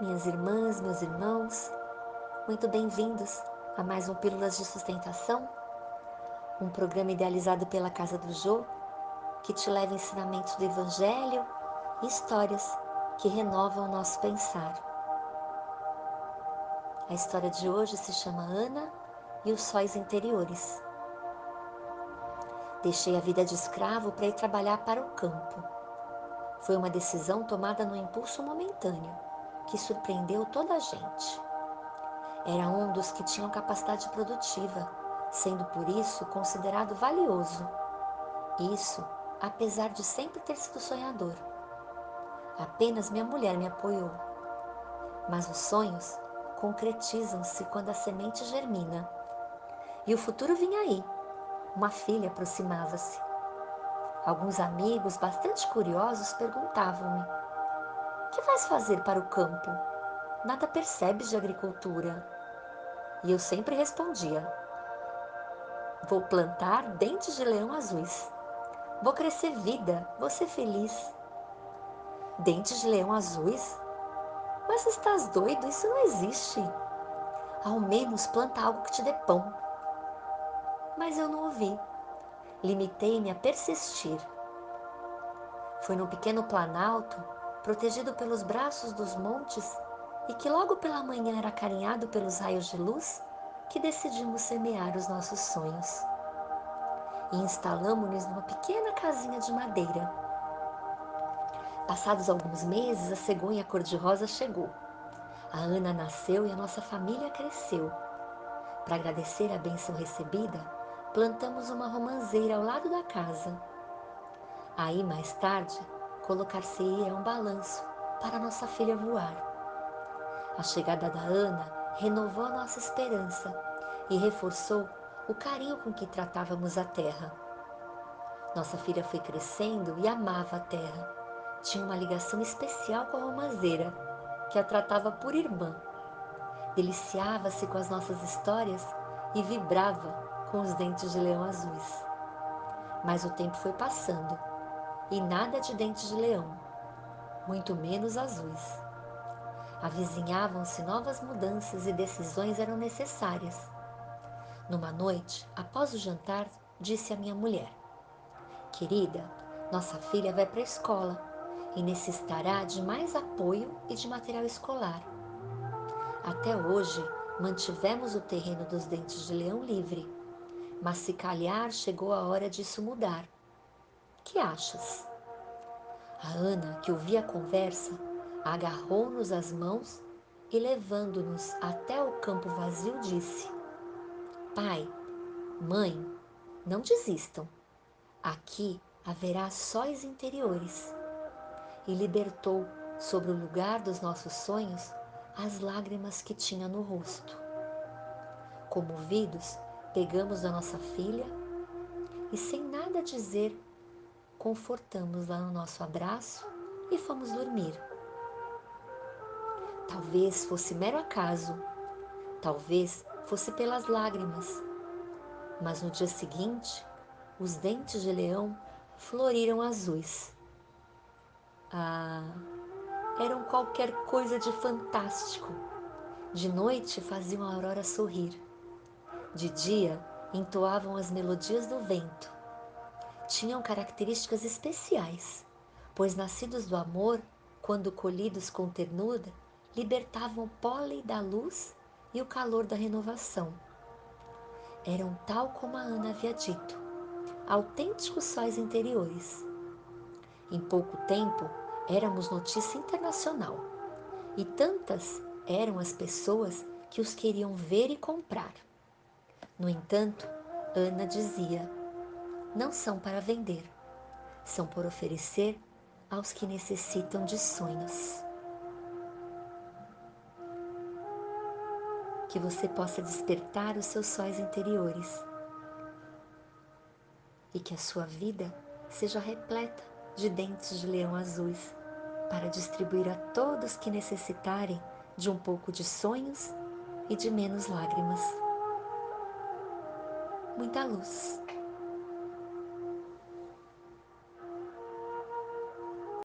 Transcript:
minhas irmãs, meus irmãos, muito bem-vindos a mais um Pílulas de Sustentação, um programa idealizado pela Casa do Jô, que te leva ensinamentos do Evangelho e histórias que renovam o nosso pensar. A história de hoje se chama Ana e os Sóis Interiores. Deixei a vida de escravo para ir trabalhar para o campo. Foi uma decisão tomada no impulso momentâneo, que surpreendeu toda a gente. Era um dos que tinham capacidade produtiva, sendo por isso considerado valioso. Isso, apesar de sempre ter sido sonhador. Apenas minha mulher me apoiou. Mas os sonhos concretizam-se quando a semente germina. E o futuro vinha aí uma filha aproximava-se. Alguns amigos, bastante curiosos, perguntavam-me: Que vais fazer para o campo? Nada percebes de agricultura. E eu sempre respondia: Vou plantar dentes de leão azuis. Vou crescer vida, vou ser feliz. Dentes de leão azuis? Mas estás doido? Isso não existe. Ao menos planta algo que te dê pão mas eu não ouvi. Limitei-me a persistir. Foi num pequeno planalto, protegido pelos braços dos montes e que logo pela manhã era acarinhado pelos raios de luz, que decidimos semear os nossos sonhos. E instalamos-nos numa pequena casinha de madeira. Passados alguns meses, a cegonha cor-de-rosa chegou. A Ana nasceu e a nossa família cresceu. Para agradecer a bênção recebida, plantamos uma romanceira ao lado da casa. Aí, mais tarde, colocar-se-ia um balanço para nossa filha voar. A chegada da Ana renovou a nossa esperança e reforçou o carinho com que tratávamos a terra. Nossa filha foi crescendo e amava a terra. Tinha uma ligação especial com a romanceira, que a tratava por irmã. Deliciava-se com as nossas histórias e vibrava com os dentes de leão azuis. Mas o tempo foi passando e nada de dentes de leão, muito menos azuis. Avizinhavam-se novas mudanças e decisões eram necessárias. Numa noite, após o jantar, disse a minha mulher: Querida, nossa filha vai para a escola e necessitará de mais apoio e de material escolar. Até hoje, mantivemos o terreno dos dentes de leão livre mas se calhar chegou a hora disso mudar. Que achas? A Ana, que ouvia a conversa, agarrou-nos as mãos e, levando-nos até o campo vazio, disse: Pai, mãe, não desistam. Aqui haverá sóis interiores. E libertou sobre o lugar dos nossos sonhos as lágrimas que tinha no rosto. Comovidos, Pegamos a nossa filha e, sem nada dizer, confortamos-la no nosso abraço e fomos dormir. Talvez fosse mero acaso, talvez fosse pelas lágrimas, mas no dia seguinte, os dentes de leão floriram azuis. Ah, eram qualquer coisa de fantástico. De noite faziam a aurora sorrir. De dia, entoavam as melodias do vento. Tinham características especiais, pois nascidos do amor, quando colhidos com ternura, libertavam o pólen da luz e o calor da renovação. Eram tal como a Ana havia dito, autênticos sóis interiores. Em pouco tempo, éramos notícia internacional e tantas eram as pessoas que os queriam ver e comprar. No entanto, Ana dizia: não são para vender, são por oferecer aos que necessitam de sonhos. Que você possa despertar os seus sóis interiores e que a sua vida seja repleta de dentes de leão azuis para distribuir a todos que necessitarem de um pouco de sonhos e de menos lágrimas muita luz.